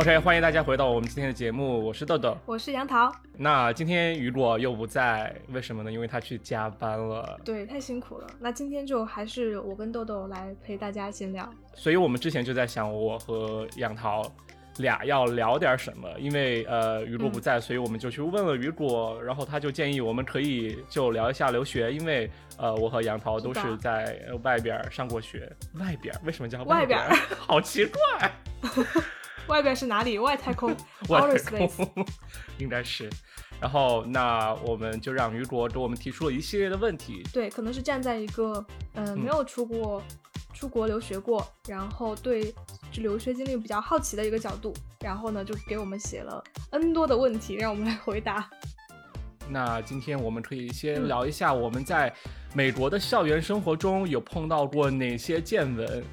OK，欢迎大家回到我们今天的节目，我是豆豆，我是杨桃。那今天雨果又不在，为什么呢？因为他去加班了。对，太辛苦了。那今天就还是我跟豆豆来陪大家闲聊。所以我们之前就在想，我和杨桃俩要聊点什么，因为呃雨果不在，所以我们就去问了雨果，然后他就建议我们可以就聊一下留学，因为呃我和杨桃都是在外边上过学。外边为什么叫外边？好奇怪。外边是哪里？外太空，外太空 应该是。然后，那我们就让雨果给我们提出了一系列的问题。对，可能是站在一个呃没有出过出国留学过，然后对这留学经历比较好奇的一个角度，然后呢就给我们写了 N 多的问题，让我们来回答。那今天我们可以先聊一下我们在美国的校园生活中有碰到过哪些见闻。嗯，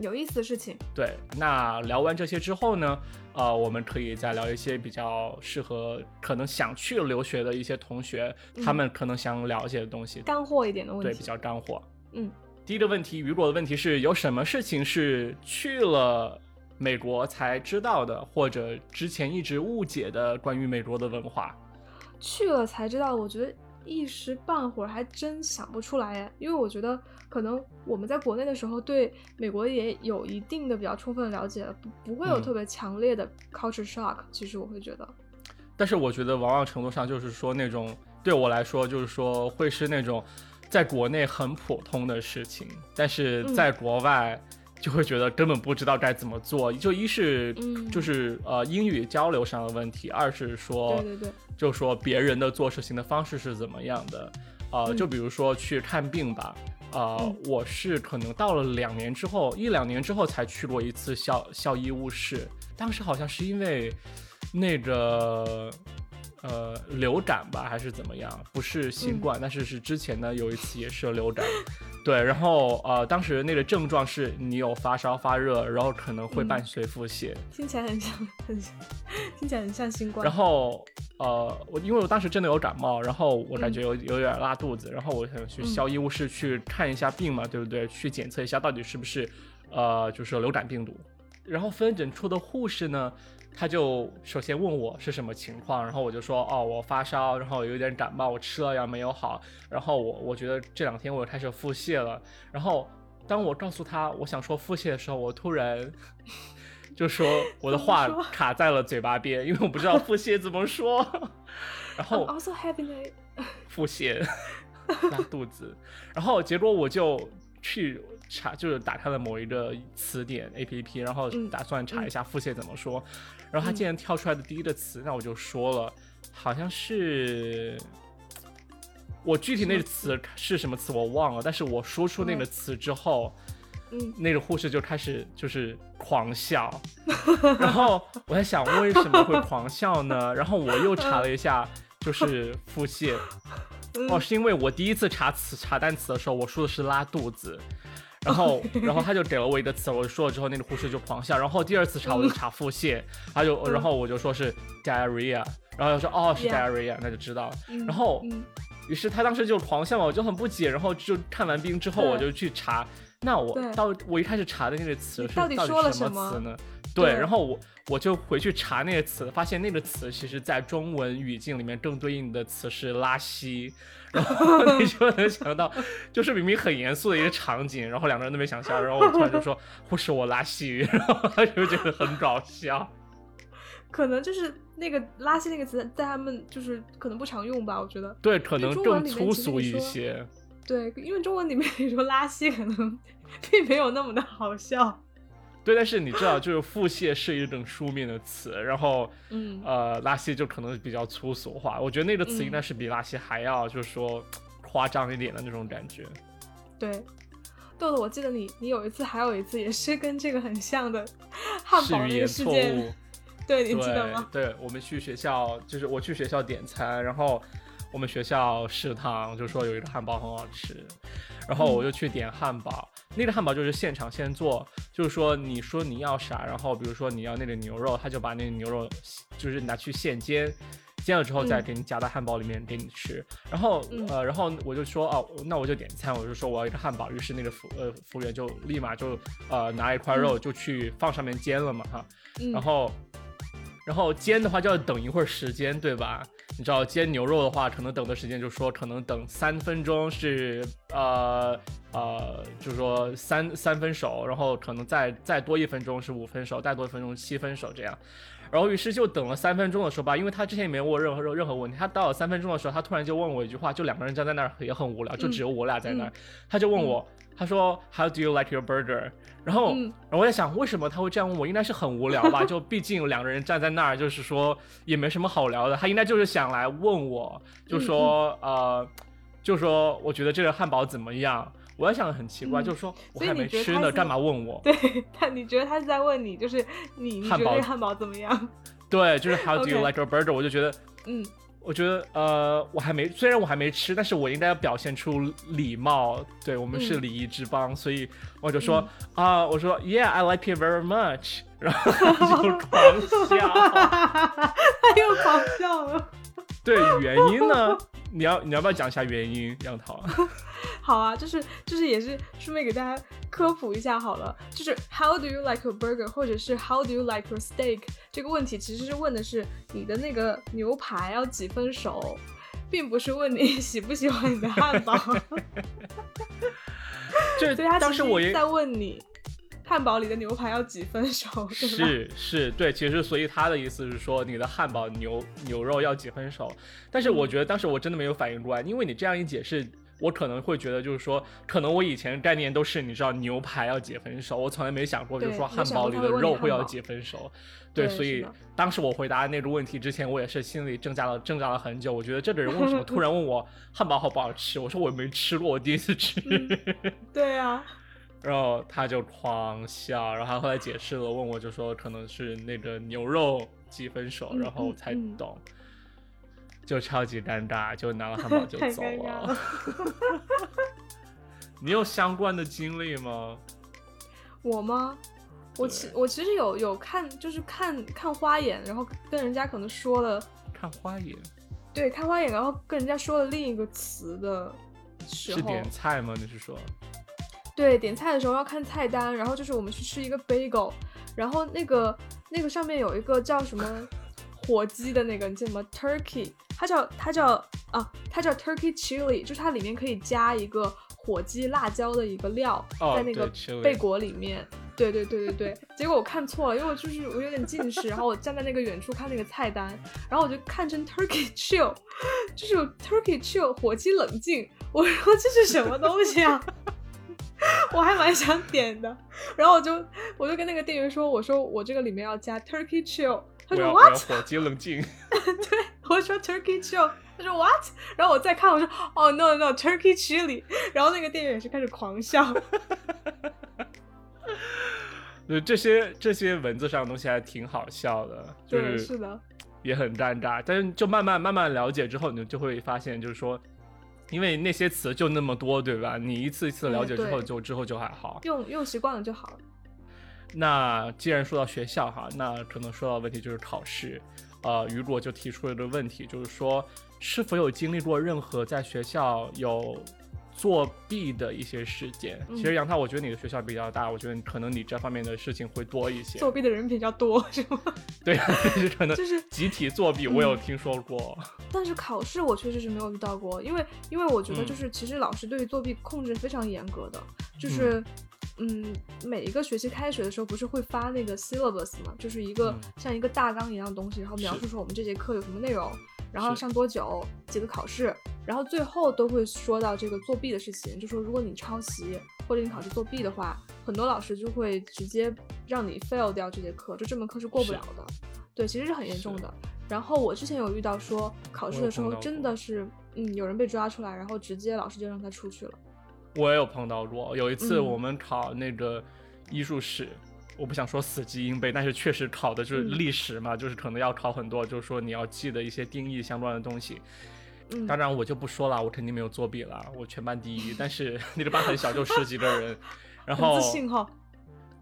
有意思的事情。对，那聊完这些之后呢，呃，我们可以再聊一些比较适合可能想去留学的一些同学，他们可能想了解的东西，干货一点的问题。对，比较干货。嗯，第一个问题，雨果的问题是有什么事情是去了美国才知道的，或者之前一直误解的关于美国的文化？去了才知道，我觉得。一时半会儿还真想不出来，因为我觉得可能我们在国内的时候对美国也有一定的比较充分的了解，不不会有特别强烈的 culture shock。其实我会觉得，但是我觉得往往程度上就是说那种对我来说就是说会是那种在国内很普通的事情，但是在国外。就会觉得根本不知道该怎么做，就一是就是呃英语交流上的问题，二是说对对对，就说别人的做事情的方式是怎么样的，呃，就比如说去看病吧，呃，我是可能到了两年之后，一两年之后才去过一次校校医务室，当时好像是因为那个。呃，流感吧，还是怎么样？不是新冠，但是是之前呢有一次也是流感，对。然后呃，当时那个症状是你有发烧、发热，然后可能会伴随腹泻，听起来很像，很像，听起来很像新冠。然后呃，我因为我当时真的有感冒，然后我感觉有有点拉肚子，然后我想去校医务室去看一下病嘛，对不对？去检测一下到底是不是呃就是流感病毒。然后分诊处的护士呢？他就首先问我是什么情况，然后我就说哦，我发烧，然后有点感冒，我吃了药没有好，然后我我觉得这两天我开始腹泻了。然后当我告诉他我想说腹泻的时候，我突然 就说我的话卡在了嘴巴边，因为我不知道腹泻怎么说。然后 also having a 腹泻 拉肚子，然后结果我就去。查就是打开了某一个词典 A P P，然后打算查一下腹泻怎么说，然后他竟然跳出来的第一个词，那我就说了，好像是我具体那个词是什么词我忘了，但是我说出那个词之后，嗯，那个护士就开始就是狂笑，然后我在想为什么会狂笑呢？然后我又查了一下，就是腹泻，哦，是因为我第一次查词查单词的时候，我说的是拉肚子。然后，然后他就给了我一个词，我说了之后，那个护士就狂笑。然后第二次查，我就查腹泻，他就，然后我就说是 diarrhea，然后他说哦是 diarrhea，那就知道了。然后，于是他当时就狂笑嘛，我就很不解。然后就看完病之后，我就去查，那我到我一开始查的那个词是到底什么词呢？对，然后我我就回去查那个词，发现那个词其实在中文语境里面更对应的词是拉稀。然后 你就能想到，就是明明很严肃的一个场景，然后两个人都没想笑，然后我突然就说 护士我拉稀，然后他就觉得很搞笑。可能就是那个拉稀那个词在他们就是可能不常用吧，我觉得。对，可能更粗俗一些。对，因为中文里面你说拉稀可能并没有那么的好笑。对，但是你知道，就是腹泻是一种书面的词，然后，嗯，呃，拉稀就可能比较粗俗化。我觉得那个词应该是比拉稀还要，就是说夸张一点的那种感觉。对，豆豆，我记得你，你有一次还有一次也是跟这个很像的汉堡那个事件，对，你记得吗？对，我们去学校，就是我去学校点餐，然后我们学校食堂就说有一个汉堡很好吃，然后我就去点汉堡。那个汉堡就是现场现做，就是说你说你要啥，然后比如说你要那个牛肉，他就把那个牛肉就是拿去现煎，煎了之后再给你夹到汉堡里面给你吃。然后呃，然后我就说哦，那我就点餐，我就说我要一个汉堡。于是那个服呃服务员就立马就呃拿一块肉就去放上面煎了嘛哈。然后然后煎的话就要等一会儿时间，对吧？你知道煎牛肉的话，可能等的时间就说可能等三分钟是呃呃，就是说三三分熟，然后可能再再多一分钟是五分熟，再多一分钟七分熟这样。然后于是就等了三分钟的时候吧，因为他之前也没问我任何任何问题，他到了三分钟的时候，他突然就问我一句话，就两个人站在那儿也很无聊，就只有我俩在那儿，他就问我，他说 How do you like your burger？然后，然后我在想，为什么他会这样问我？应该是很无聊吧？就毕竟两个人站在那儿，就是说也没什么好聊的，他应该就是想来问我，就说呃，就说我觉得这个汉堡怎么样？我在想很奇怪，就是说我还没吃呢，干嘛问我？对他，你觉得他是在问你，就是你你觉得汉堡怎么样？对，就是 How do you like your burger？我就觉得，嗯，我觉得呃，我还没，虽然我还没吃，但是我应该要表现出礼貌。对我们是礼仪之邦，所以我就说啊，我说 Yeah，I like it very much，然后就狂笑，他又狂笑了。对，原因呢？你要你要不要讲一下原因，杨桃？好啊，就是就是也是顺便给大家科普一下好了，就是 How do you like your burger，或者是 How do you like your steak 这个问题其实是问的是你的那个牛排要几分熟，并不是问你喜不喜欢你的汉堡。就对他当时我也在问你。汉堡里的牛排要几分熟？是是，对，其实所以他的意思是说你的汉堡牛牛肉要几分熟，但是我觉得当时我真的没有反应过来，因为你这样一解释，我可能会觉得就是说，可能我以前概念都是你知道牛排要几分熟，我从来没想过就是说汉堡里的肉会要几分熟，对，所以当时我回答那个问题之前，我也是心里挣扎了挣扎了很久，我觉得这个人为什么突然问我汉堡好不好吃？我说我没吃过，我第一次吃。对啊。然后他就狂笑，然后他后来解释了，问我就说可能是那个牛肉几分熟，然后才懂，就超级尴尬，就拿了汉堡就走了。你有相关的经历吗？我吗？我其我其实有有看，就是看看花眼，然后跟人家可能说了看花眼，对，看花眼，然后跟人家说了另一个词的时候，是点菜吗？你是说？对，点菜的时候要看菜单，然后就是我们去吃一个 bagel，然后那个那个上面有一个叫什么 火鸡的那个，你记得吗？Turkey，它叫它叫啊，它叫 Turkey Chili，就是它里面可以加一个火鸡辣椒的一个料，在那个贝果里面。对对对对对，结果我看错了，因为我就是我有点近视，然后我站在那个远处看那个菜单，然后我就看成 Turkey Chill，就是有 Turkey Chill 火鸡冷静，我说这是什么东西啊？我还蛮想点的，然后我就我就跟那个店员说，我说我这个里面要加 Turkey Chill，他说 What？火鸡冷静。对，我说 Turkey Chill，他说 What？然后我再看，我说哦 No No Turkey Chili，然后那个店员也是开始狂笑。对，这些这些文字上的东西还挺好笑的，就是是的，也很尴尬，但是就慢慢慢慢了解之后，你就会发现，就是说。因为那些词就那么多，对吧？你一次一次了解之后，就之后就还好，用用习惯了就好了。那既然说到学校哈，那可能说到问题就是考试。呃，雨果就提出了一个问题，就是说是否有经历过任何在学校有。作弊的一些事件，其实杨涛，我觉得你的学校比较大，我觉得可能你这方面的事情会多一些。作弊的人比较多，是吗？对，就 是可能就是集体作弊，我有听说过。但是考试我确实是没有遇到过，因为因为我觉得就是其实老师对于作弊控制非常严格的，就是嗯，每一个学期开学的时候不是会发那个 syllabus 嘛，就是一个像一个大纲一样的东西，然后描述说我们这节课有什么内容。然后上多久，几个考试，然后最后都会说到这个作弊的事情，就说如果你抄袭或者你考试作弊的话，很多老师就会直接让你 fail 掉这节课，就这门课是过不了的。对，其实是很严重的。然后我之前有遇到说考试的时候真的是，嗯，有人被抓出来，然后直接老师就让他出去了。我也有碰到过，有一次我们考那个艺术史。我不想说死记硬背，但是确实考的就是历史嘛，就是可能要考很多，就是说你要记得一些定义相关的东西。当然我就不说了，我肯定没有作弊了，我全班第一。但是 那个班很小，就十几个人，然后自信哈。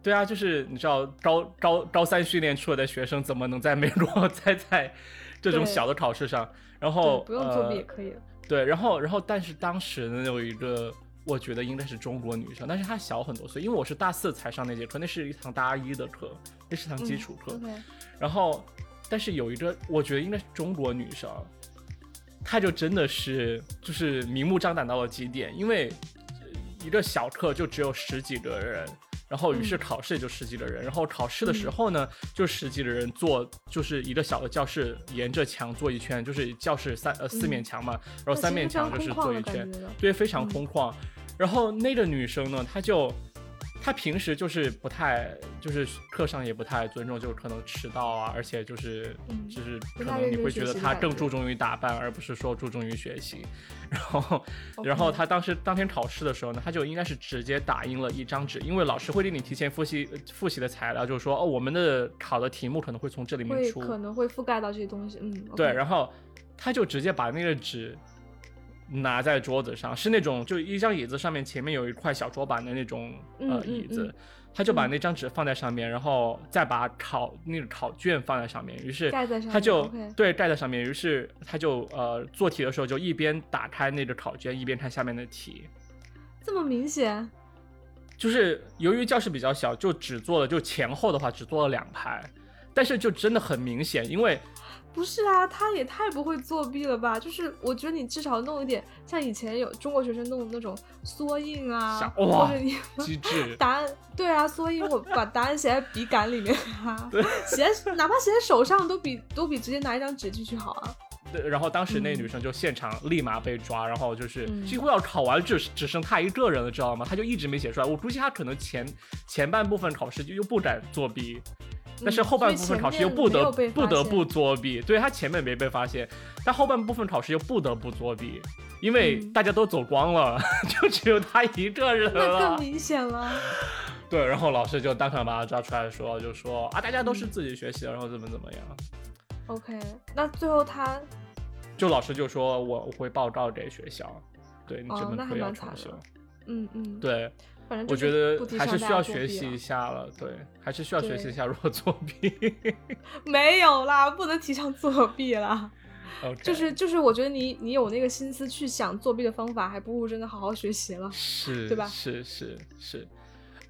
对啊，就是你知道高高高三训练出来的学生怎么能在美国在在这种小的考试上？然后不用作弊也可以。对，然后然后但是当时呢有一个。我觉得应该是中国女生，但是她小很多岁，因为我是大四才上那节课，那是一堂大一的课，那是堂基础课。然后但是有一个，我觉得应该是中国女生，她就真的是就是明目张胆到了极点，因为一个小课就只有十几个人。然后，于是考试也就十几个人。然后考试的时候呢，就十几个人坐，就是一个小的教室，沿着墙坐一圈，就是教室三呃四面墙嘛，然后三面墙就是坐一圈，对，非常空旷。然后那个女生呢，她就。他平时就是不太，就是课上也不太尊重，就是可能迟到啊，而且就是就是可能你会觉得他更注重于打扮，而不是说注重于学习。然后，然后他当时当天考试的时候呢，他就应该是直接打印了一张纸，因为老师会给你提前复习复习的材料，就是说哦，我们的考的题目可能会从这里面出，可能会覆盖到这些东西。嗯，对，然后他就直接把那个纸。拿在桌子上是那种，就一张椅子上面前面有一块小桌板的那种呃椅子，他就把那张纸放在上面，然后再把考那个考卷放在上面，于是他就对盖在上面，于是他就呃做题的时候就一边打开那个考卷一边看下面的题，这么明显，就是由于教室比较小，就只做了就前后的话只做了两排，但是就真的很明显，因为。不是啊，他也太不会作弊了吧？就是我觉得你至少弄一点，像以前有中国学生弄的那种缩印啊，或者你机智 答案，对啊，缩印我把答案写在笔杆里面啊，写在哪怕写在手上都比都比直接拿一张纸进去好啊。对，然后当时那女生就现场立马被抓，然后就是几乎要考完只只剩她一个人了，知道吗？她就一直没写出来。我估计她可能前前半部分考试就又不敢作弊。但是后半部分考试又不得不得不作弊，对他前面没被发现，但后半部分考试又不得不作弊，因为大家都走光了，就只有他一个人了。那更明显了。对，然后老师就当场把他抓出来说，就说啊，大家都是自己学习，然后怎么怎么样。OK，那最后他，就老师就说我会报告给学校，对你这门课要重修。嗯嗯，对。我觉得还是需要学习一下了，对，还是需要学习一下如何作弊。没有啦，不能提倡作弊啦。就是就是，我觉得你你有那个心思去想作弊的方法，还不如真的好好学习了，是，对吧？是是是。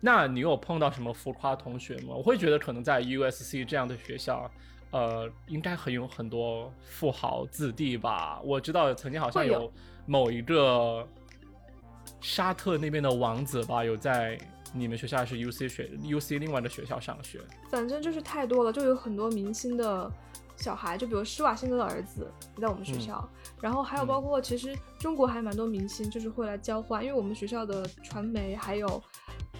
那你有碰到什么浮夸同学吗？我会觉得可能在 USC 这样的学校，呃，应该很有很多富豪子弟吧。我知道曾经好像有某一个。沙特那边的王子吧，有在你们学校还是 U C 学 U C 另外的学校上学？反正就是太多了，就有很多明星的小孩，就比如施瓦辛格的儿子也在我们学校，然后还有包括其实中国还蛮多明星，就是会来交换，因为我们学校的传媒还有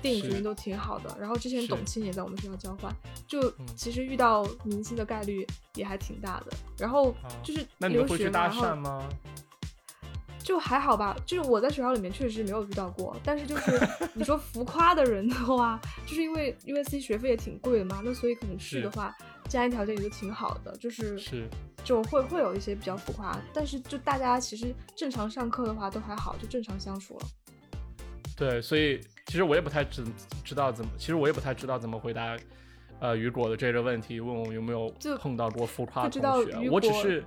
电影学院都挺好的。然后之前董卿也在我们学校交换，就其实遇到明星的概率也还挺大的。然后就是那你们会去搭讪吗？就还好吧，就是我在学校里面确实没有遇到过，但是就是 你说浮夸的人的话，就是因为 U S C 学费也挺贵的嘛，那所以可能去的话，家庭条件也就挺好的，就是是就会会有一些比较浮夸，但是就大家其实正常上课的话都还好，就正常相处了。对，所以其实我也不太知知道怎么，其实我也不太知道怎么回答，呃，雨果的这个问题，问我有没有碰到过浮夸同学，我只是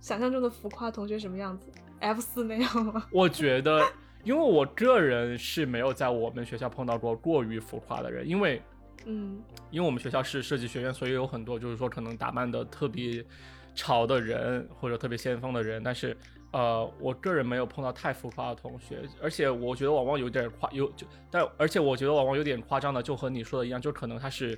想象中的浮夸同学什么样子。F 四那样吗？我觉得，因为我个人是没有在我们学校碰到过过于浮夸的人，因为，嗯，因为我们学校是设计学院，所以有很多就是说可能打扮的特别潮的人或者特别先锋的人，但是，呃，我个人没有碰到太浮夸的同学，而且我觉得往往有点夸有就，但而且我觉得往往有点夸张的，就和你说的一样，就可能他是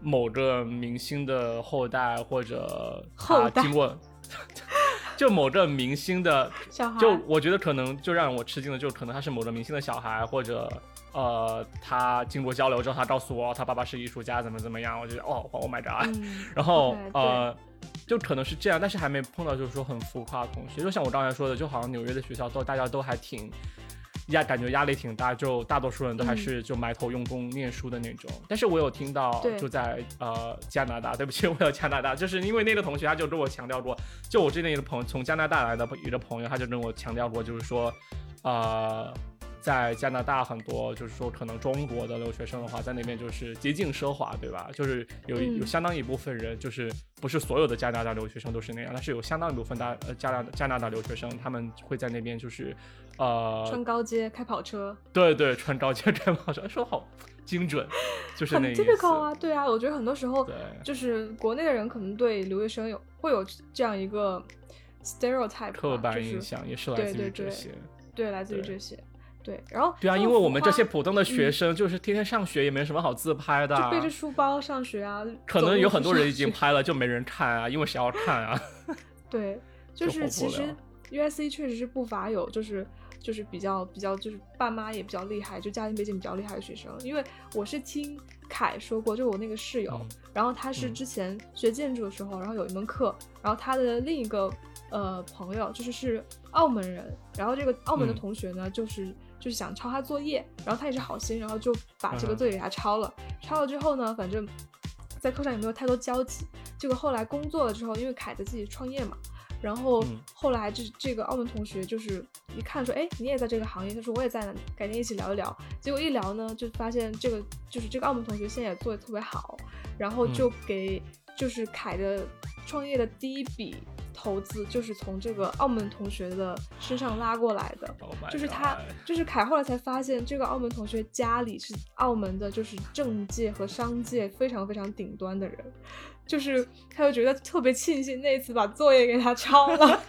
某个明星的后代或者他经过。就某个明星的，就我觉得可能就让我吃惊的，就可能他是某个明星的小孩，或者呃，他经过交流之后，他告诉我他爸爸是艺术家，怎么怎么样，我觉得哦，Oh my god，然后呃，就可能是这样，但是还没碰到就是说很浮夸的同学，就像我刚才说的，就好像纽约的学校都大家都还挺。压感觉压力挺大，就大多数人都还是就埋头用功念书的那种。但是我有听到，就在呃加拿大，对不起，我有加拿大，就是因为那个同学他就跟我强调过，就我之前一个朋友从加拿大来的一个朋友，他就跟我强调过，就是说，呃。在加拿大，很多就是说，可能中国的留学生的话，在那边就是极尽奢华，对吧？就是有有相当一部分人，就是不是所有的加拿大留学生都是那样，但是有相当一部分大呃加拿加拿大留学生，他们会在那边就是，呃，穿高街开跑车。对对，穿高街开跑车，说好精准，就是很 typical 啊，对啊，我觉得很多时候就是国内的人可能对留学生有会有这样一个 stereotype 刻板印象也是来自于对对对这些。对，来自于这些，对，然后对啊，因为我们这些普通的学嗯生就是天天上学，也没什么好自拍的、啊。就背着书包上学啊，可能有很多人已经拍了，就没人看啊，因为谁要看啊？对，就就是其实 USC 确实是不乏有就是就是比较比较就是爸妈也比较厉害，就家庭背景比较厉害的学生。因为我是听凯说过，就我那个室友，嗯然后他是嗯之前学建筑的时候，然后有一门课，然后他的另一个呃朋友就是是澳门人，然后这个澳门的嗯同学呢，就是就是想抄他作业，然后他也是好心，然后就把这个作业给他抄了，抄了之后呢，反正。在课上也没有太多交集，结果后来工作了之后，因为凯在自己创业嘛，然后嗯后来这这个澳门同学就是一看说，哎，你也在这个行业，他说我也在呢，改天一起聊一聊。结果一聊呢，就发现这个就是这个澳门同学现在也做的特别好，然后就给就是凯的创业的第一笔投资就是从这个澳门同学的身上拉过来的。Oh 就是他就是凯后来才发现，这个澳门同学家里是澳门的，就是政界和商界非常非常顶端的人，就是他就觉得特别庆幸那次把作业给他抄了。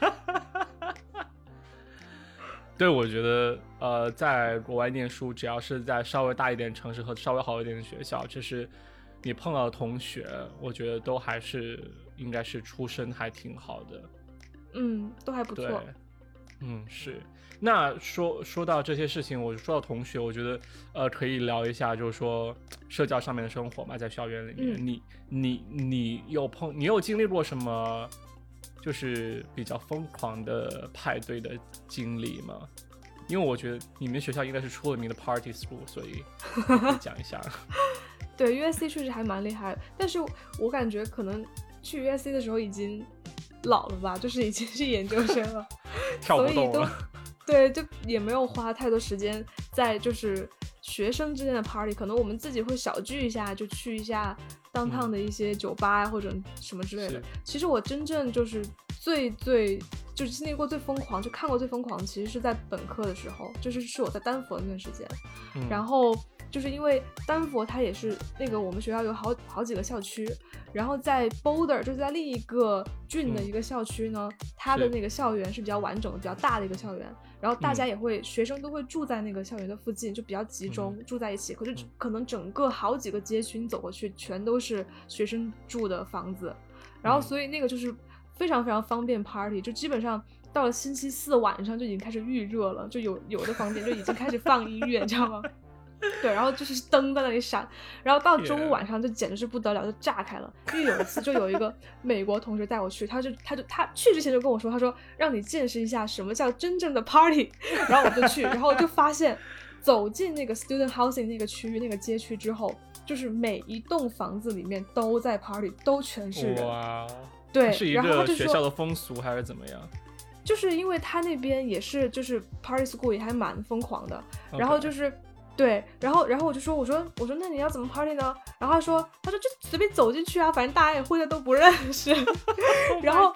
对，我觉得呃，在国外念书，只要是在稍微大一点城市和稍微好一点的学校，就是你碰到的同学，我觉得都还是应该是出身还挺好的。嗯，都还不对错。，嗯，是。那说说到这些事情，我说到同学，我觉得呃可以聊一下，就是说社交上面的生活嘛，在校园里面，嗯你你你有碰你有经历过什么就是比较疯狂的派对的经历吗？因为我觉得你们学校应该是出了名的 party school，所以可以讲一下。对，USC 确实还蛮厉害的，但是我感觉可能去 USC 的时候已经老了吧，就是已经是研究生了，跳不所以都动了。对，就也没有花太多时间在就是学生之间的 party，可能我们自己会小聚一下，就去一下 downtown 的一些酒吧啊或者什么之类的。其实我真正就是最最就是经历过最疯狂，就看过最疯狂，其实是在本科的时候，就是是我在丹佛那段时间。嗯然后就是因为丹佛它也是那个我们学校有好好几个校区，然后在 Boulder 就是在另一个郡的嗯一个校区呢，它的那个校园是比较完整的、比较大的一个校园，然后大家嗯也会、学生都会住在那个校园的附近，就比较集中、住在一起。可是嗯可能整个好几个街区你走过去，全都是学生住的房子，然后嗯所以那个就是非常非常方便 party，就基本上。到了星期四晚上就已经开始预热了，就有有的房间就已经开始放音乐，你知道吗？对，然后就是灯在那里闪，然后到周五晚上就简直是不得了，就炸开了。因为有一次就有一个美国同学带我去，他就他就他去之前就跟我说，他说让你见识一下什么叫真正的 party，然后我就去，然后就发现走进那个 student housing 那个区域那个街区之后，就是每一栋房子里面都在 party，都全是人。哇，对是一然后学校的风俗还是怎么样？就是因为他那边也是就是 party school 也还蛮疯狂的，然后就是对，然后然后我就说我说我说那你要怎么 party 呢？然后他说他说就随便走进去啊，反正大家也互相都不认识。Oh 然后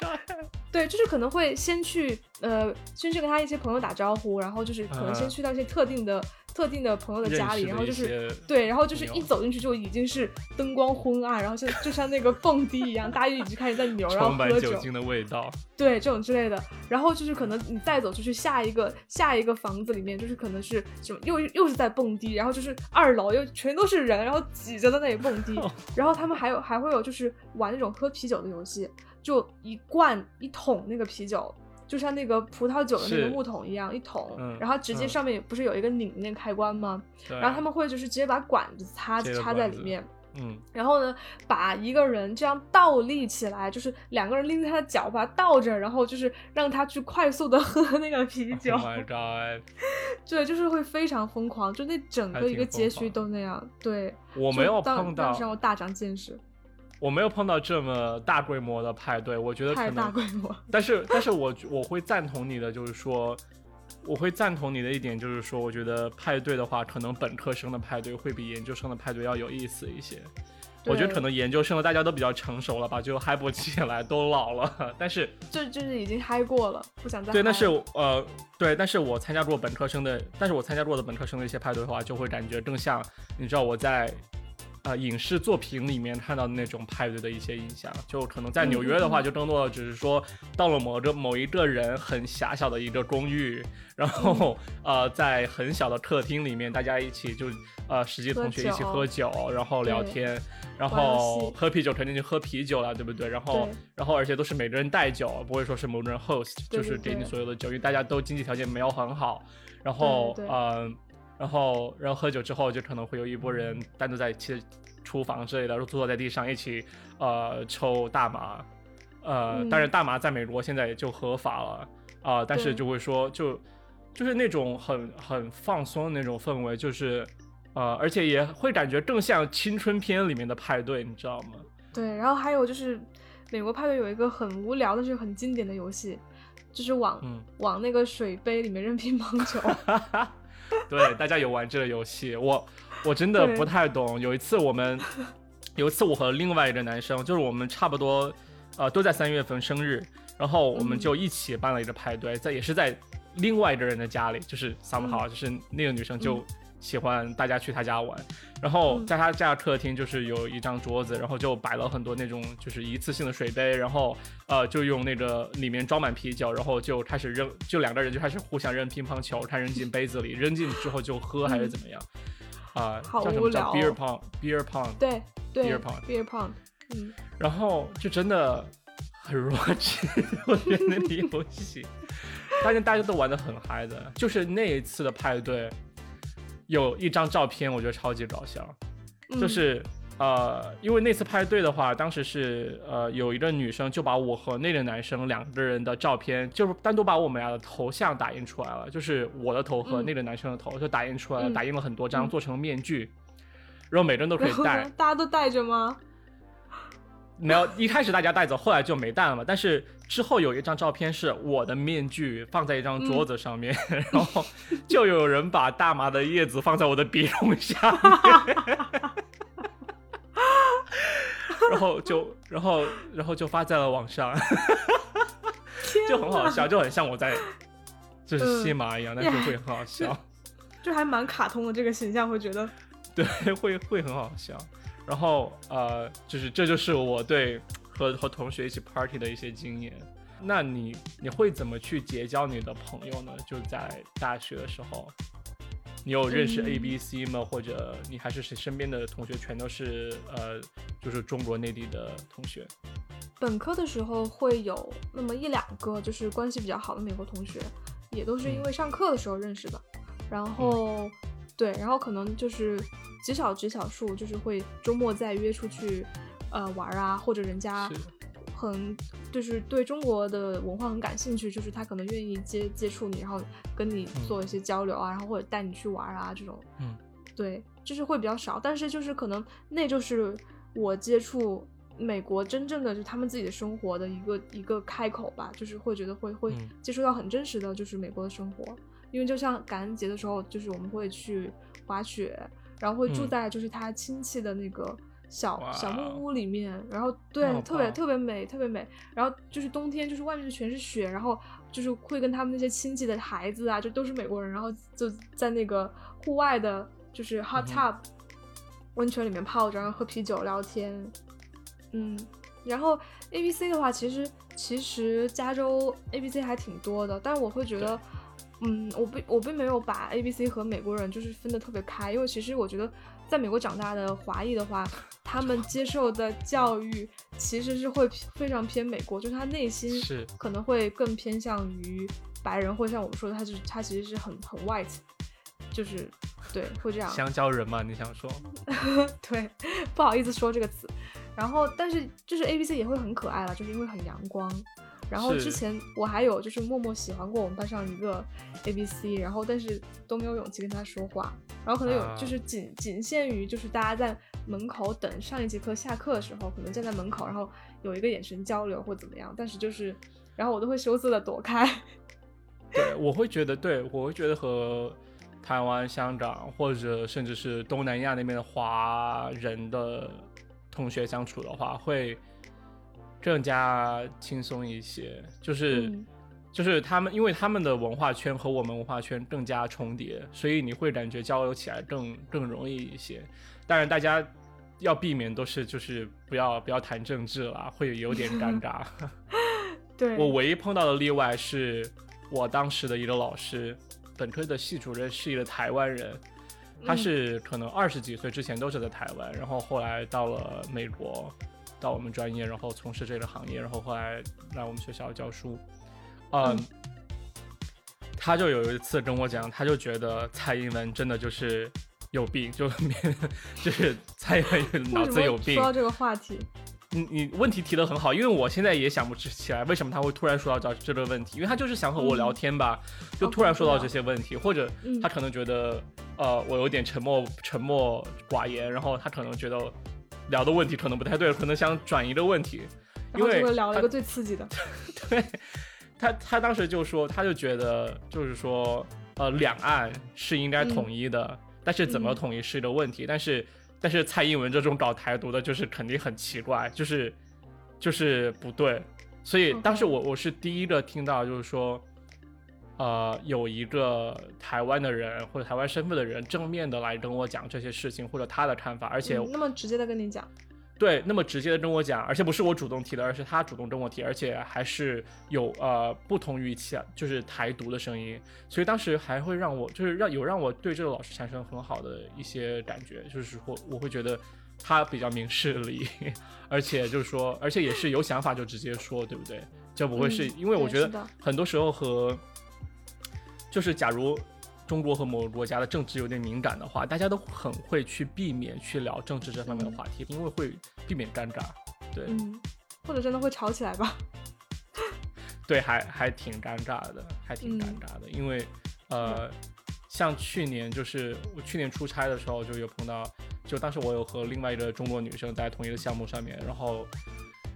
对，就是可能会先去呃先去跟他一些朋友打招呼，然后就是可能先嗯去到一些特定的、特定的朋友的家里，然后就是对，然后就是一走进去就已经是灯光昏暗，然后像就像那个蹦迪一样，大家就已经开始在扭，然后 喝酒精的味道。对这种之类的，然后就是可能你再走出去下一个下一个房子里面，就是可能是什么又又是在蹦迪，然后就是二楼又全都是人，然后挤着在那里蹦迪，然后他们还有还会有就是玩那种喝啤酒的游戏，就一罐一桶那个啤酒。就像那个葡萄酒的那个木桶一样，一桶，嗯然后直接嗯上面不是有一个拧的那个开关吗？对然后他们会就是直接把管子插插在里面，嗯，然后呢，把一个人这样倒立起来，就是两个人拎着他的脚把他倒着，然后就是让他去快速的 喝那个啤酒。Oh my god！对，就是会非常疯狂，就那整个一个街区都那样。对，我没有当碰到当时，让我大长见识，我没有碰到这么大规模的派对，我觉得可太大能，规模。但是但是我我会赞同你的，就是说。我会赞同你的一点，就是说，我觉得派对的话，可能本科生的派对会比研究生的派对要有意思一些。我觉得可能研究生的大家都比较成熟了吧，就嗨不起来，都老了。但是就就是已经嗨过了，不想再对，但是呃，对，但是我参加过本科生的，但是我参加过的本科生的一些派对的话，就会感觉更像，你知道我在呃影视作品里面看到的那种派对的一些印象。就可能在纽约的话，就更多的只是说到了某个某一个人很狭小的一个公寓，然后呃在很小的客厅里面，大家一起就呃十几同学一起喝酒，然后聊天，然后喝啤酒肯定就喝啤酒了，对不对？然后然后而且都是每个人带酒，不会说是某个人 host，就是给你所有的酒，因为大家都经济条件没有很好。然后，嗯，然后，然后喝酒之后，就可能会有一波人单独在其厨房之类的，坐在地上一起，呃，抽大麻，呃，当然大麻在美国现在也就合法了，啊，但是就会说，就就是那种很很放松的那种氛围，就是，呃，而且也会感觉更像青春片里面的派对，你知道吗？对，然后还有就是美国派对有一个很无聊的，是很经典的游戏。就是往往那个水杯里面扔 乒乓球，对，大家有玩这个游戏，我我真的不太懂。有一次我们，有一次我和另外一个男生，就是我们差不多，呃，都在三月份生日，然后我们就一起办了一个派对，在也是在另外一个人的家里，就是 somehow，就是那个女生就。喜欢大家去他家玩，然后在他家客厅就是有一张桌子，然后就摆了很多那种就是一次性的水杯，然后呃就用那个里面装满啤酒，然后就开始扔，就两个人就开始互相扔乒乓球，看扔进杯子里，扔进之后就喝还是怎么样？啊，叫什么叫 beer pong？beer pong？对对，beer pong，beer pong。嗯，然后就真的很弱智，我觉得那个游戏，发现大家都玩的很嗨的，就是那一次的派对。有一张照片，我觉得超级搞笑，就是呃，因为那次派对的话，当时是呃有一个女生就把我和那个男生两个人的照片，就是单独把我们俩的头像打印出来了，就是我的头和那个男生的头就打印出来了，打印了很多张做成面具，然后每个人都可以戴，大家都戴着吗？没有，一开始大家戴着，后来就没戴了嘛。但是之后有一张照片是我的面具放在一张桌子上面，然后就有人把大麻的叶子放在我的鼻孔下面，然后就然后然后就发在了网上，就很好笑，就很像我在就是吸麻一样，但是会很好笑，就还蛮卡通的这个形象，会觉得。对，会会很好笑。然后呃，就是这就是我对和和同学一起 party 的一些经验。那你你会怎么去结交你的朋友呢？就在大学的时候，你有认识 A、B、C 吗？或者你还是谁身边的同学全都是呃，就是中国内地的同学？本科的时候会有那么一两个，就是关系比较好的美国同学，也都是因为上课的时候认识的。然后对，然后可能就是。极少极少数，就是会周末再约出去，呃玩啊，或者人家很就是对中国的文化很感兴趣，就是他可能愿意接接触你，然后跟你做一些交流啊，然后或者带你去玩啊这种，嗯，对，就是会比较少，但是就是可能那就是我接触美国真正的就他们自己的生活的一个一个开口吧，就是会觉得会会接触到很真实的就是美国的生活，因为就像感恩节的时候，就是我们会去滑雪。然后会住在就是他亲戚的那个小小木屋里面，然后对，特别特别美，特别美。然后就是冬天，就是外面就全是雪，然后就是会跟他们那些亲戚的孩子啊，就都是美国人，然后就在那个户外的，就是 hot tub 温泉里面泡着，然后喝啤酒聊天。嗯，然后 A B C 的话，其实其实加州 A B C 还挺多的，但是我会觉得。嗯，我并我并没有把 A B C 和美国人就是分得特别开，因为其实我觉得在美国长大的华裔的话，他们接受的教育其实是会非常偏美国，就是他内心是可能会更偏向于白人，或者像我们说的，他就是他其实是很很 white，就是对会这样。香蕉人嘛，你想说？对，不好意思说这个词。然后，但是就是 A B C 也会很可爱了，就是因为很阳光。然后之前我还有就是默默喜欢过我们班上一个 A B C，然后但是都没有勇气跟他说话，然后可能有就是仅仅限于就是大家在门口等上一节课下课的时候，可能站在门口，然后有一个眼神交流或怎么样，但是就是然后我都会羞涩的躲开。对，我会觉得对我会觉得和台湾、香港或者甚至是东南亚那边的华人的同学相处的话会。更加轻松一些，就是，就是他们，因为他们的文化圈和我们文化圈更加重叠，所以你会感觉交流起来更更容易一些。当然，大家要避免都是就是不要不要谈政治了，会有点尴 尬。对 我唯一碰到的例外是我当时的一个老师，本科的系主任是一个台湾人，他是可能二十几岁之前都是在台湾，然后后来到了美国，到我们专业，然后从事这个行业，然后后来来我们学校教书。嗯，他就有一次跟我讲，他就觉得蔡英文真的就是有病，就就是蔡英文脑子有病。说到这个话题。你你问题提的很好，因为我现在也想不起来为什么他会突然说到这这个问题，因为他就是想和我聊天吧，就突然说到这些问题，或者他可能觉得呃我有点沉默沉默寡言，然后他可能觉得聊的问题可能不太对，可能想转移的问题，因为聊了一个最刺激的，对他他当时就说他就觉得就是说呃两岸是应该统一的，但是怎么统一是一个问题，但是。但是蔡英文这种搞台独的，就是肯定很奇怪，就是就是不对。所以当时我我是第一个听到，就是说，呃，有一个台湾的人或者台湾身份的人正面的来跟我讲这些事情或者他的看法，而且那么直接的跟你讲。对，那么直接的跟我讲，而且不是我主动提的，而是他主动跟我提，而且还是有呃不同语气，就是台独的声音，所以当时还会让我就是让有让我对这个老师产生很好的一些感觉，就是我我会觉得他比较明事理，而且就是说，而且也是有想法就直接说，对不对？就不会是因为我觉得很多时候和就是假如。中国和某个国家的政治有点敏感的话，大家都很会去避免去聊政治这方面的话题，因为会避免尴尬。对，嗯，或者真的会吵起来吧？对，还还挺尴尬的，还挺尴尬的。因为，呃，像去年就是我去年出差的时候就有碰到，就当时我有和另外一个中国女生在同一个项目上面，然后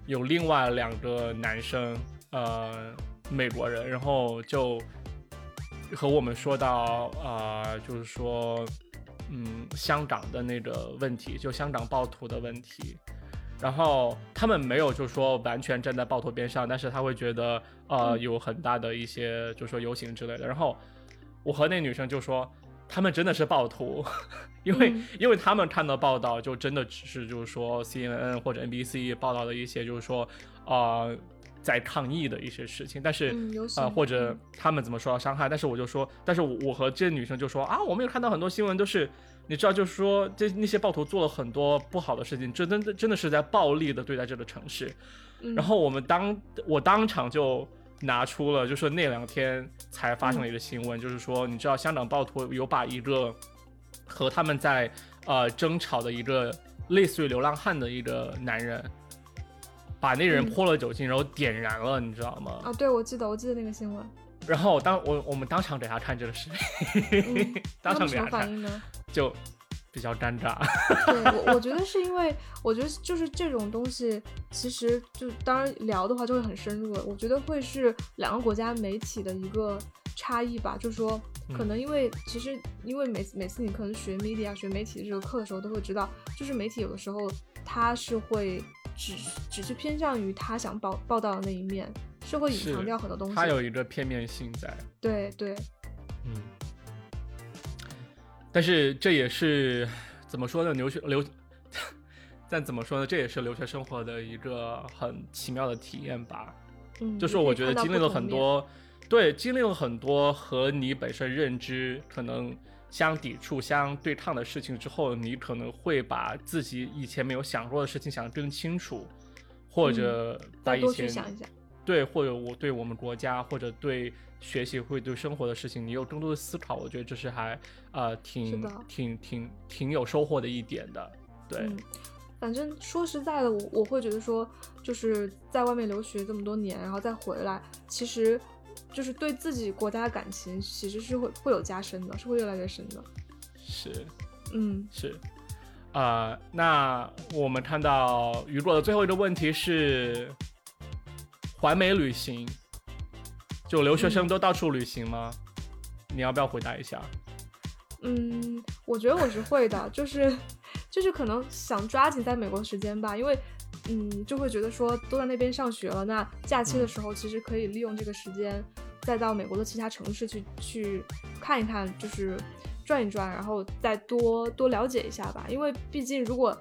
有另外两个男生，呃，美国人，然后就。和我们说到啊，就是说，嗯，香港的那个问题，就香港暴徒的问题，然后他们没有就说完全站在暴徒边上，但是他会觉得呃有很大的一些就是说游行之类的。然后我和那女生就说，他们真的是暴徒，因为因为他们看到报道就真的只是就是说 CNN 或者 NBC 报道的一些就是说啊。在抗议的一些事情，但是呃，或者他们怎么受到伤害，但是我就说，但是我和这女生就说啊，我们有看到很多新闻，都是你知道，就是说这那些暴徒做了很多不好的事情，这真的真的是在暴力的对待这个城市。然后我们当我当场就拿出了，就是那两天才发生的一个新闻，就是说你知道香港暴徒有把一个和他们在呃争吵的一个类似于流浪汉的一个男人。把那人泼了酒精，然后点燃了，你知道吗？啊，对，我记得，我记得那个新闻。然后当我我们当场给他看这个视频，当场给他看，就比较尴尬。对，我我觉得是因为，我觉得就是这种东西，其实就当然聊的话就会很深入了。我觉得会是两个国家媒体的一个差异吧，就是说，可能因为其实因为每每次你可能学 media 学媒体这个课的时候，都会知道，就是媒体有的时候它是会。只只是偏向于他想报报道的那一面，是会隐藏掉很多东西。他有一个片面性在。对对，嗯。但是这也是怎么说呢？留学留，但怎么说呢？这也是留学生活的一个很奇妙的体验吧。嗯，就是我觉得经历了很多，对，经历了很多和你本身认知可能。相抵触、相对抗的事情之后，你可能会把自己以前没有想过的事情想得更清楚，或者把以前想一想，对，或者我对我们国家或者对学习会对生活的事情，你有更多的思考。我觉得这是还呃挺挺挺挺有收获的一点的。对，反正说实在的，我我会觉得说，就是在外面留学这么多年，然后再回来，其实。就是对自己国家的感情，其实是会会有加深的，是会越来越深的。是，嗯，是，呃，那我们看到雨果的最后一个问题是，环美旅行，就留学生都到处旅行吗？你要不要回答一下？嗯，我觉得我是会的，就是就是可能想抓紧在美国时间吧，因为。嗯，就会觉得说都在那边上学了，那假期的时候其实可以利用这个时间，再到美国的其他城市去去看一看，就是转一转，然后再多多了解一下吧。因为毕竟如果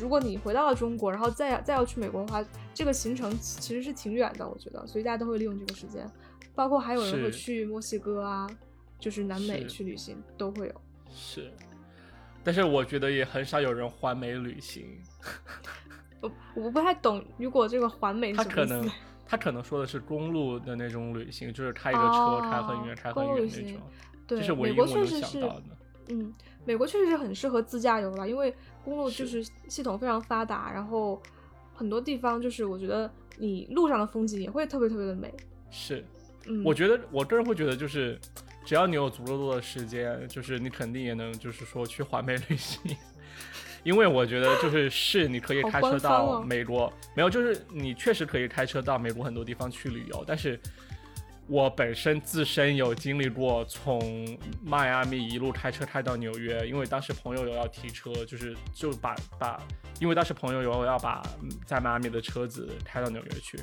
如果你回到了中国，然后再再要去美国的话，这个行程其实是挺远的，我觉得，所以大家都会利用这个时间，包括还有人会去墨西哥啊，就是南美去旅行都会有。是，但是我觉得也很少有人环美旅行。我我不太懂，如果这个环美，他可能 他可能说的是公路的那种旅行，就是开一个车开很远，开很远那种。对，是美国确实是，嗯，美国确实是很适合自驾游了，因为公路就是系统非常发达，然后很多地方就是我觉得你路上的风景也会特别特别的美。是，嗯，我觉得我个人会觉得就是，只要你有足够多的时间，就是你肯定也能就是说去环美旅行。因为我觉得就是是你可以开车到美国，没有就是你确实可以开车到美国很多地方去旅游，但是我本身自身有经历过从迈阿密一路开车开到纽约，因为当时朋友有要提车，就是就把把，因为当时朋友有要把在迈阿密的车子开到纽约去，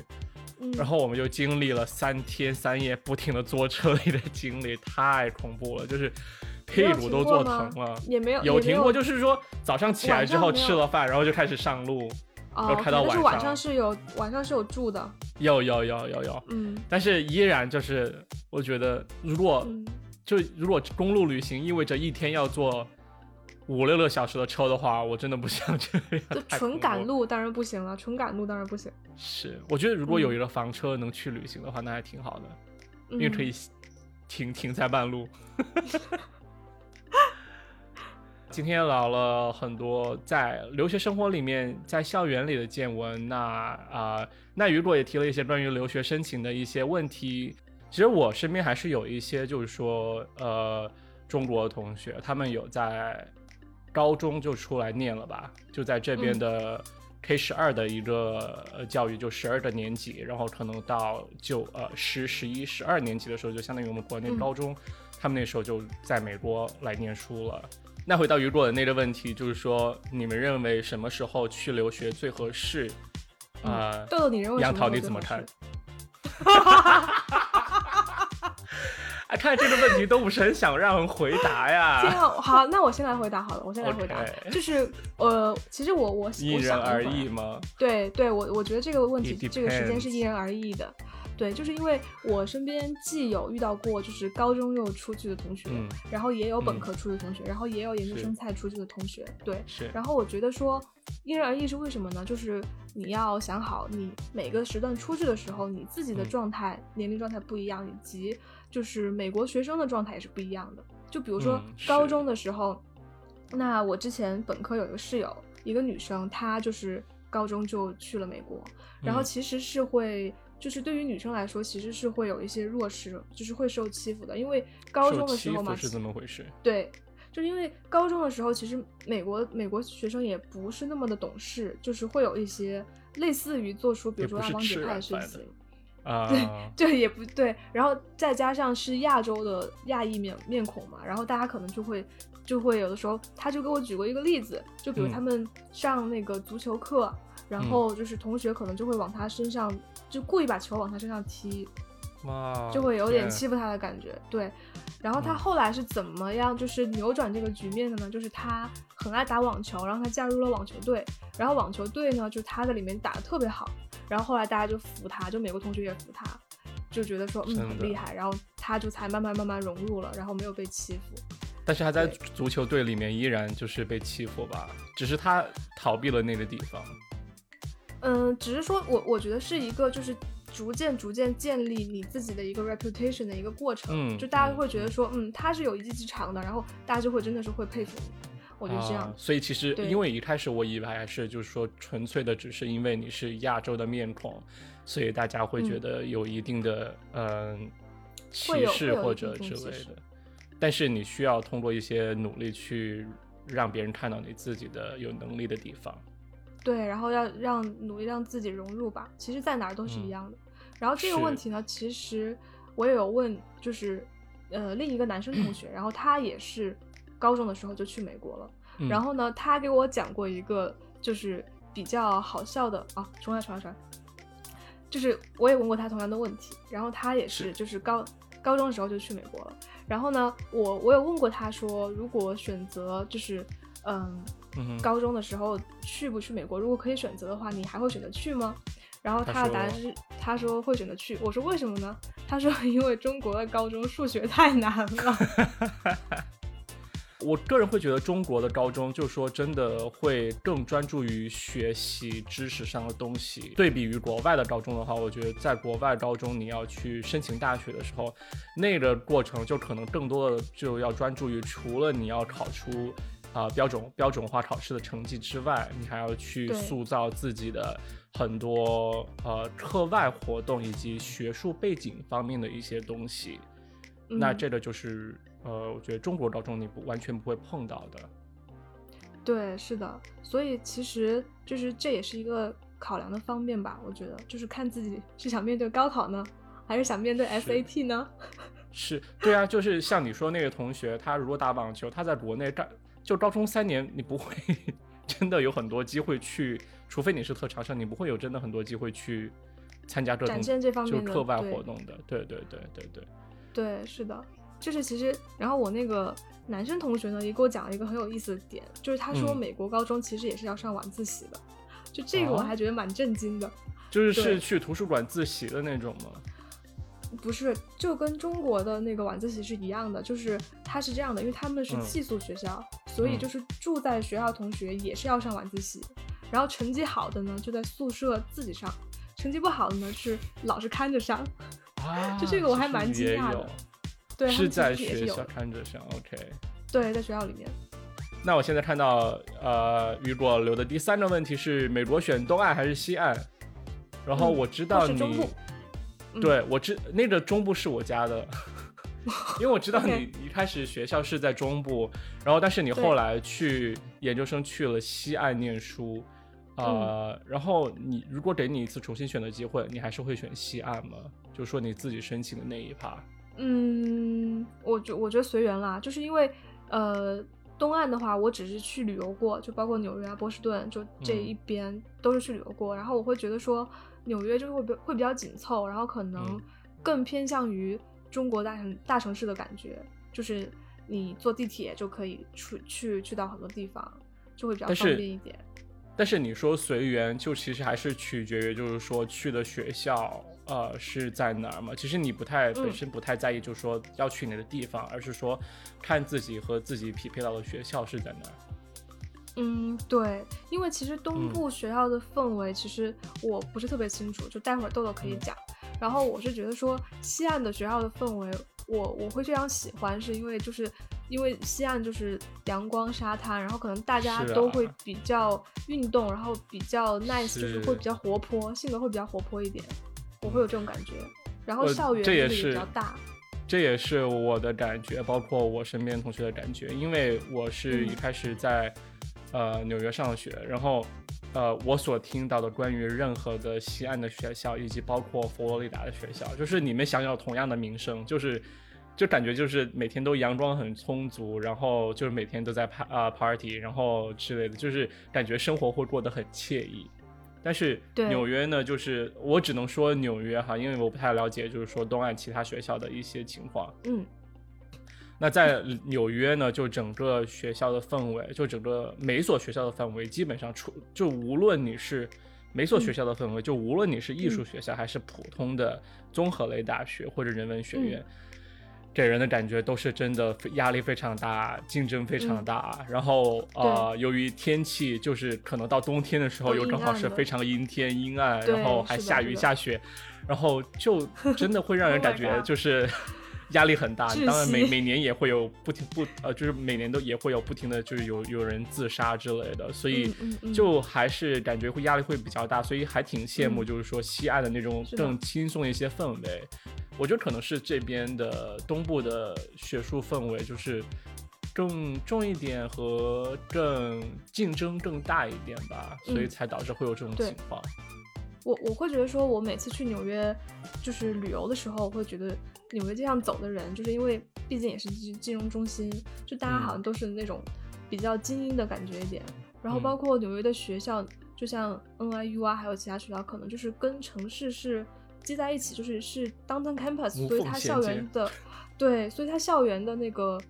然后我们就经历了三天三夜不停的坐车里的经历，太恐怖了，就是。屁股都坐疼了，也没有有停过，就是说早上起来之后吃了饭，然后就开始上路，然后开到晚上。是晚上是有晚上是有住的，有有有有有，嗯，但是依然就是我觉得，如果就如果公路旅行意味着一天要坐五六个小时的车的话，我真的不想这样。就纯赶路当然不行了，纯赶路当然不行。是，我觉得如果有一个房车能去旅行的话，那还挺好的，因为可以停停在半路。今天聊了很多在留学生活里面，在校园里的见闻。那啊，那雨果也提了一些关于留学申请的一些问题。其实我身边还是有一些，就是说，呃，中国同学，他们有在高中就出来念了吧，就在这边的 K 十二的一个教育，就十二个年级，然后可能到九呃十、十一、十二年级的时候，就相当于我们国内高中，他们那时候就在美国来念书了。那回到雨果的那个问题，就是说，你们认为什么时候去留学最合适？啊，豆豆，你认为杨桃你怎么看？哎，看这个问题都不是很想让人回答呀。好，那我先来回答好了，我先来回答。就是呃，其实我我因人而异吗？对对，我我觉得这个问题这个时间是因人而异的。对，就是因为我身边既有遇到过就是高中又出去的同学，然后也有本科出去的同学，然后也有研究生才出去的同学。对，是。然后我觉得说因人而异是为什么呢？就是你要想好，你每个时段出去的时候，你自己的状态、年龄状态不一样，以及就是美国学生的状态也是不一样的。就比如说高中的时候，那我之前本科有一个室友，一个女生，她就是高中就去了美国，然后其实是会。就是对于女生来说，其实是会有一些弱势，就是会受欺负的。因为高中的时候嘛，是怎么回事？对，就是因为高中的时候，其实美国美国学生也不是那么的懂事，就是会有一些类似于做出，比如说拉帮结派的事情啊，对，也不对。然后再加上是亚洲的亚裔面面孔嘛，然后大家可能就会就会有的时候，他就给我举过一个例子，就比如他们上那个足球课。然后就是同学可能就会往他身上，就故意把球往他身上踢，哇，就会有点欺负他的感觉。对，然后他后来是怎么样，就是扭转这个局面的呢？就是他很爱打网球，然后他加入了网球队，然后网球队呢，就他在里面打的特别好，然后后来大家就服他，就美国同学也服他，就觉得说嗯很厉害，然后他就才慢慢慢慢融入了，然后没有被欺负。但是他在足球队里面依然就是被欺负吧，只是他逃避了那个地方。嗯，只是说，我我觉得是一个，就是逐渐逐渐建立你自己的一个 reputation 的一个过程。嗯，就大家会觉得说，嗯，他是有一技之长的，然后大家就会真的是会佩服你。我觉得这样。所以其实，因为一开始我以为还是就是说纯粹的，只是因为你是亚洲的面孔，所以大家会觉得有一定的嗯歧视或者之类的。但是你需要通过一些努力去让别人看到你自己的有能力的地方。对，然后要让努力让自己融入吧。其实，在哪儿都是一样的。然后这个问题呢，其实我也有问，就是呃另一个男生同学，然后他也是高中的时候就去美国了。然后呢，他给我讲过一个就是比较好笑的啊，重来重来重来。就是我也问过他同样的问题，然后他也是就是高高中的时候就去美国了。然后呢，我我有问过他说，如果选择就是嗯。高中的时候去不去美国？如果可以选择的话，你还会选择去吗？然后他的答案是，他说会选择去。我说为什么呢？他说因为中国的高中数学太难了。我个人会觉得中国的高中，就是说真的会更专注于学习知识上的东西。对比于国外的高中的话，我觉得在国外高中你要去申请大学的时候，那个过程就可能更多的就要专注于除了你要考出啊标准标准化考试的成绩之外，你还要去塑造自己的很多呃课外活动以及学术背景方面的一些东西。那这个就是。呃，我觉得中国高中你不完全不会碰到的。对，是的，所以其实就是这也是一个考量的方面吧。我觉得就是看自己是想面对高考呢，还是想面对 SAT 呢？是，对啊，就是像你说那个同学，他如果打网球，他在国内干，就高中三年，你不会 真的有很多机会去，除非你是特长生，你不会有真的很多机会去参加这种就课外活动的。对对对对对。对，是的。就是其实，然后我那个男生同学呢，也给我讲了一个很有意思的点，就是他说美国高中其实也是要上晚自习的，就这个我还觉得蛮震惊的。就是是去图书馆自习的那种吗？不是，就跟中国的那个晚自习是一样的，就是他是这样的，因为他们是寄宿学校，所以就是住在学校同学也是要上晚自习，然后成绩好的呢就在宿舍自己上，成绩不好的呢是老师看着上。啊，就这个我还蛮惊讶的。对，是在学校看着上，OK。对，在学校里面。那我现在看到，呃，雨果留的第三个问题是：美国选东岸还是西岸？然后我知道你，对我知那个中部是我家的，因为我知道 你一开始学校是在中部，然后但是你后来去研究生去了西岸念书，呃，然后你如果给你一次重新选的机会，你还是会选西岸吗？就说你自己申请的那一趴。嗯，我觉我觉得随缘啦，就是因为，呃，东岸的话，我只是去旅游过，就包括纽约啊、波士顿，就这一边都是去旅游过。然后我会觉得说，纽约就是会比会比较紧凑，然后可能更偏向于中国大城大城市的感觉，就是你坐地铁就可以出去去到很多地方，就会比较方便一点。但是你说随缘，就其实还是取决于，就是说去的学校。呃，是在哪儿嘛？其实你不太本身不太在意，就是说要去哪个地方，而是说看自己和自己匹配到的学校是在哪儿。嗯，对，因为其实东部学校的氛围，其实我不是特别清楚，就待会儿豆豆可以讲。然后我是觉得说西岸的学校的氛围，我我会非常喜欢，是因为就是因为西岸就是阳光沙滩，然后可能大家都会比较运动，然后比较 nice，就是会比较活泼，性格会比较活泼一点。我会有这种感觉，然后校园也是比较大，这也是我的感觉，包括我身边同学的感觉，因为我是一开始在呃纽约上学，然后呃我所听到的关于任何的西岸的学校，以及包括佛罗里达的学校，就是你们享有同样的名声，就是就感觉就是每天都阳光很充足，然后就是每天都在派啊 party，然后之类的，就是感觉生活会过得很惬意。但是纽约呢，就是我只能说纽约哈，因为我不太了解，就是说东岸其他学校的一些情况。嗯，那在纽约呢，就整个学校的氛围，就整个每所学校的氛围，基本上出就无论你是每所学校的氛围，就无论你是艺术学校还是普通的综合类大学或者人文学院。给人的感觉都是真的压力非常大，竞争非常大。然后呃，由于天气就是可能到冬天的时候又正好是非常阴天阴暗，然后还下雨下雪，然后就 真的会让人感觉就是 压力很大。当然每每年也会有不停不呃，就是每年都也会有不停的就是有有人自杀之类的，所以就还是感觉会压力会比较大。所以还挺羡慕就是说西岸的那种更轻松一些氛围。我觉得可能是这边的东部的学术氛围就是更重一点和更竞争更大一点吧，所以才导致会有这种情况。我我会觉得说，我每次去纽约就是旅游的时候，我会觉得纽约街上走的人，就是因为毕竟也是金金融中心，就大家好像都是那种比较精英的感觉一点。然后包括纽约的学校，就像 NIU 啊，还有其他学校，可能就是跟城市是。接在一起就是是 downtown campus，所以它校园的，对，所以它校园的那个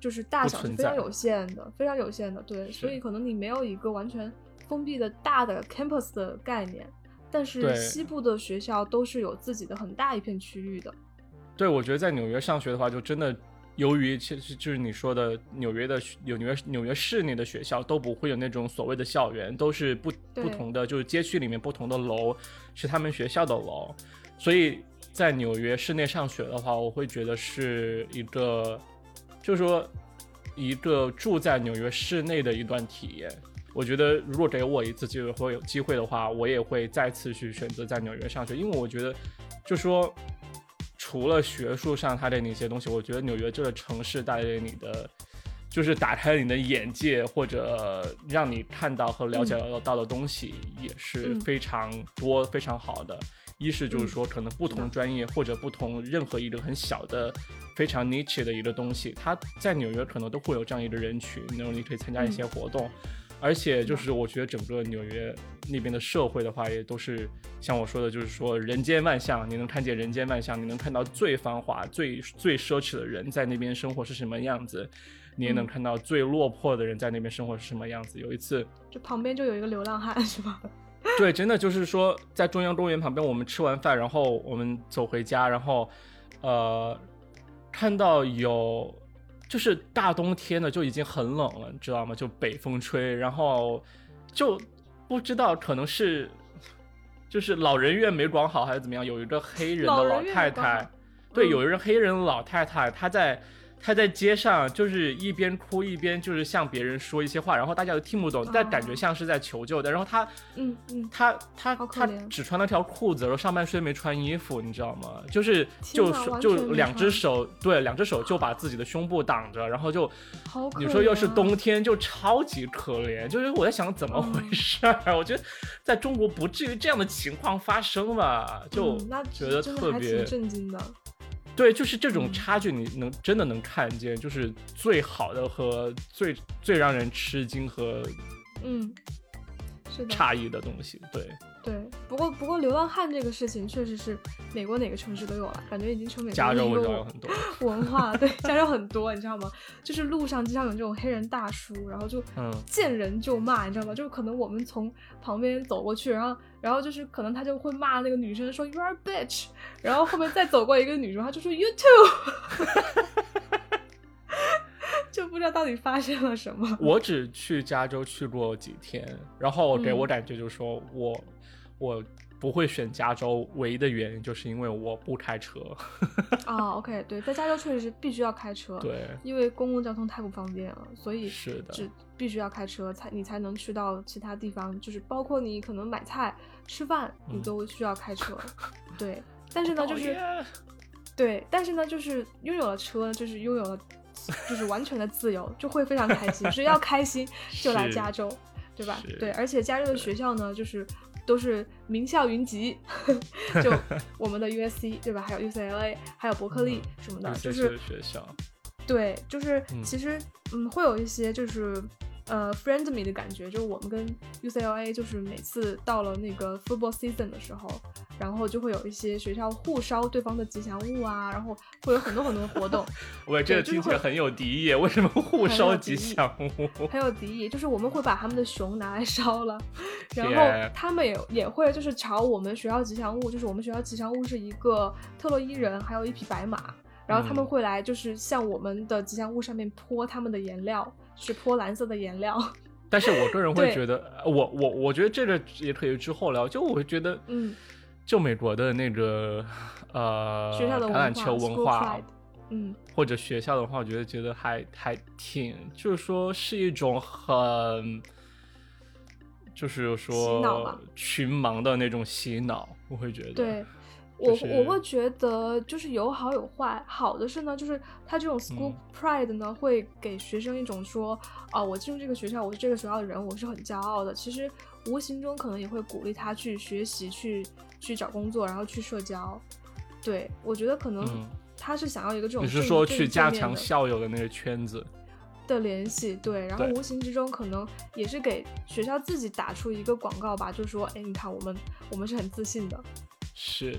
就是大小是非常有限的，非常有限的。对，所以可能你没有一个完全封闭的大的 campus 的概念。但是西部的学校都是有自己的很大一片区域的。对，我觉得在纽约上学的话，就真的由于其实就是你说的纽约的纽约纽约市内的学校都不会有那种所谓的校园，都是不不同的，就是街区里面不同的楼是他们学校的楼。所以在纽约市内上学的话，我会觉得是一个，就是说一个住在纽约市内的一段体验。我觉得，如果给我一次机会或有机会的话，我也会再次去选择在纽约上学，因为我觉得，就说除了学术上它的那些东西，我觉得纽约这个城市带给你的，就是打开你的眼界或者让你看到和了解到的东西也是非常多、非常好的。一是就是说，可能不同专业或者不同任何一个很小的、非常 niche 的一个东西，它在纽约可能都会有这样一个人群，然后你可以参加一些活动。而且就是我觉得整个纽约那边的社会的话，也都是像我说的，就是说人间万象，你能看见人间万象，你能看到最繁华、最最奢侈的人在那边生活是什么样子，你也能看到最落魄的人在那边生活是什么样子。有一次，就旁边就有一个流浪汉，是吧？对，真的就是说在中央公园旁边，我们吃完饭，然后我们走回家，然后呃看到有。就是大冬天的就已经很冷了，你知道吗？就北风吹，然后就不知道可能是就是老人院没管好还是怎么样，有一个黑人的老太太，对，有一个黑人老太太，她在。他在街上就是一边哭一边就是向别人说一些话，然后大家都听不懂，但感觉像是在求救的。然后他，嗯嗯，他他他只穿了条裤子，然后上半身没穿衣服，你知道吗？就是就就两只手，对，两只手就把自己的胸部挡着，然后就，你说又是冬天，就超级可怜。就是我在想怎么回事儿？我觉得在中国不至于这样的情况发生吧？就觉得特别震惊的。对，就是这种差距，你能真的能看见，就是最好的和最最让人吃惊和嗯，是的。诧异的东西，对。对，不过不过流浪汉这个事情确实是美国哪个城市都有了，感觉已经成美加州我知道有很多文化。对，加州很多，你知道吗？就是路上经常有这种黑人大叔，然后就见人就骂，你知道吗？就是可能我们从旁边走过去，然后然后就是可能他就会骂那个女生说 You are a bitch，然后后面再走过一个女生，他就说 You too，就不知道到底发生了什么。我只去加州去过几天，然后给我感觉就是说我。我不会选加州，唯一的原因就是因为我不开车。啊，OK，对，在加州确实是必须要开车，对，因为公共交通太不方便了，所以是的，只必须要开车才你才能去到其他地方，就是包括你可能买菜、吃饭，你都需要开车。对，但是呢，就是对，但是呢，就是拥有了车，就是拥有了，就是完全的自由，就会非常开心。只要开心就来加州，对吧？对，而且加州的学校呢，就是。都是名校云集，就我们的 USC 对吧？还有 UCLA，还有伯克利什么的，就是学校。对，就是其实嗯，会有一些就是。呃 friend me 的感觉，就是我们跟 UCLA，就是每次到了那个 football season 的时候，然后就会有一些学校互烧对方的吉祥物啊，然后会有很多很多活动。喂，这个听起来很有敌意，为什么互烧吉祥物？很有敌意，就是我们会把他们的熊拿来烧了，然后他们也也会就是朝我们学校吉祥物，就是我们学校吉祥物是一个特洛伊人，还有一匹白马，然后他们会来就是向我们的吉祥物上面泼他们的颜料。是泼蓝色的颜料，但是我个人会觉得，我我我觉得这个也可以之后聊。就我会觉得，嗯，就美国的那个呃橄榄球文化，嗯，或者学校的话，我觉得觉得还还挺，就是说是一种很，就是说群盲的那种洗脑，我会觉得对。我我会觉得就是有好有坏，好的是呢，就是他这种 school pride 呢，会给学生一种说，啊，我进入这个学校，我是这个学校的人，我是很骄傲的。其实无形中可能也会鼓励他去学习，去去找工作，然后去社交。对我觉得可能他是想要一个这种，你是说去加强校友的那个圈子的联系？对，然后无形之中可能也是给学校自己打出一个广告吧，就是说，哎，你看我们我们是很自信的。是。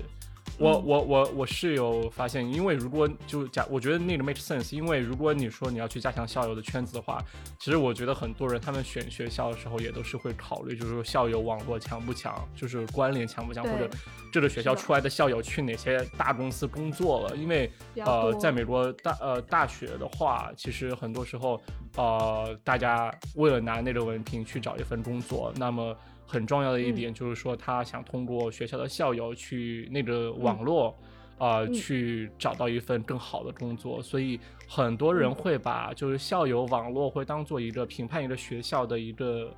我我我我是有发现，因为如果就加，我觉得那个 make sense，因为如果你说你要去加强校友的圈子的话，其实我觉得很多人他们选学校的时候也都是会考虑，就是说校友网络强不强，就是关联强不强，或者这个学校出来的校友去哪些大公司工作了，因为呃，在美国大呃大学的话，其实很多时候呃大家为了拿那个文凭去找一份工作，那么。很重要的一点就是说，他想通过学校的校友去那个网络，啊，去找到一份更好的工作。所以很多人会把就是校友网络会当做一个评判一个学校的一个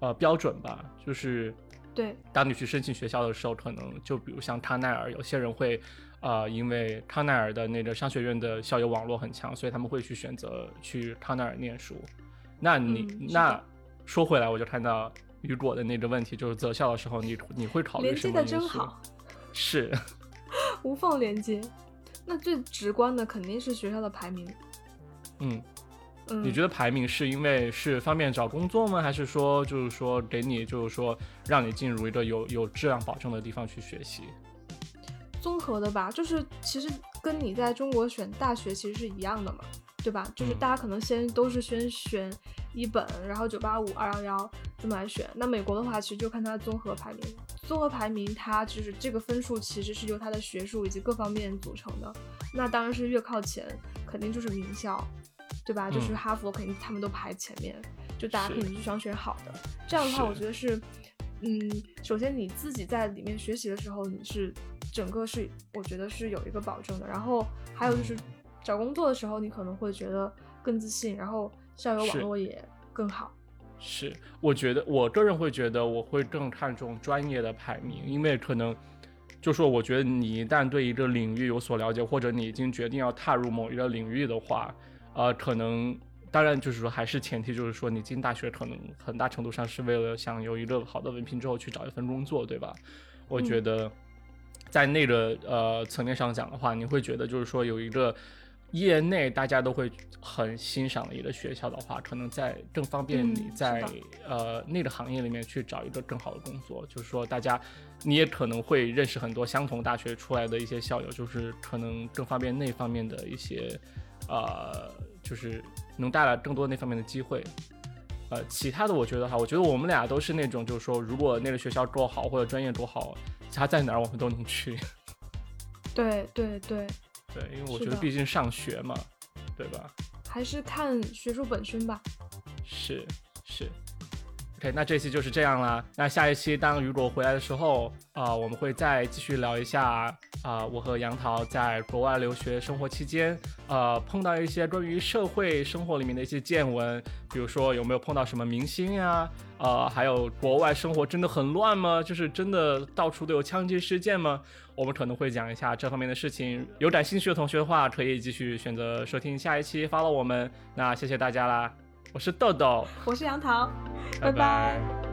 呃标准吧。就是对，当你去申请学校的时候，可能就比如像康奈尔，有些人会啊，因为康奈尔的那个商学院的校友网络很强，所以他们会去选择去康奈尔念书。那你那说回来，我就看到。雨果的那个问题就是择校的时候，你你会考虑什么连接的真好，是 无缝连接。那最直观的肯定是学校的排名。嗯嗯，你觉得排名是因为是方便找工作吗？还是说就是说给你就是说让你进入一个有有质量保证的地方去学习？综合的吧，就是其实跟你在中国选大学其实是一样的嘛。对吧？就是大家可能先都是先选一本，然后九八五、二幺幺这么来选。那美国的话，其实就看它的综合排名。综合排名它就是这个分数其实是由它的学术以及各方面组成的。那当然是越靠前，肯定就是名校，对吧？就是哈佛肯定他们都排前面，就大家肯定就想选好的。这样的话，我觉得是，嗯，首先你自己在里面学习的时候，你是整个是我觉得是有一个保证的。然后还有就是。找工作的时候，你可能会觉得更自信，然后校友网络也更好。是，我觉得我个人会觉得我会更看重专业的排名，因为可能就说我觉得你一旦对一个领域有所了解，或者你已经决定要踏入某一个领域的话，呃，可能当然就是说还是前提就是说你进大学可能很大程度上是为了想有一个好的文凭之后去找一份工作，对吧？我觉得在那个呃层面上讲的话，你会觉得就是说有一个。业内大家都会很欣赏的一个学校的话，可能在更方便你在呃那个行业里面去找一个更好的工作。就是说，大家你也可能会认识很多相同大学出来的一些校友，就是可能更方便那方面的一些呃，就是能带来更多那方面的机会。呃，其他的我觉得哈，我觉得我们俩都是那种，就是说，如果那个学校够好或者专业多好，他在哪儿我们都能去。对 对对。对，因为我觉得毕竟上学嘛，对吧？还是看学术本身吧。是是。OK，那这期就是这样啦。那下一期当雨果回来的时候啊，我们会再继续聊一下啊，我和杨桃在国外留学生活期间，呃，碰到一些关于社会生活里面的一些见闻，比如说有没有碰到什么明星呀？呃，还有国外生活真的很乱吗？就是真的到处都有枪击事件吗？我们可能会讲一下这方面的事情。有感兴趣的同学的话，可以继续选择收听下一期，follow 我们。那谢谢大家啦。我是豆豆，我是杨桃，拜拜。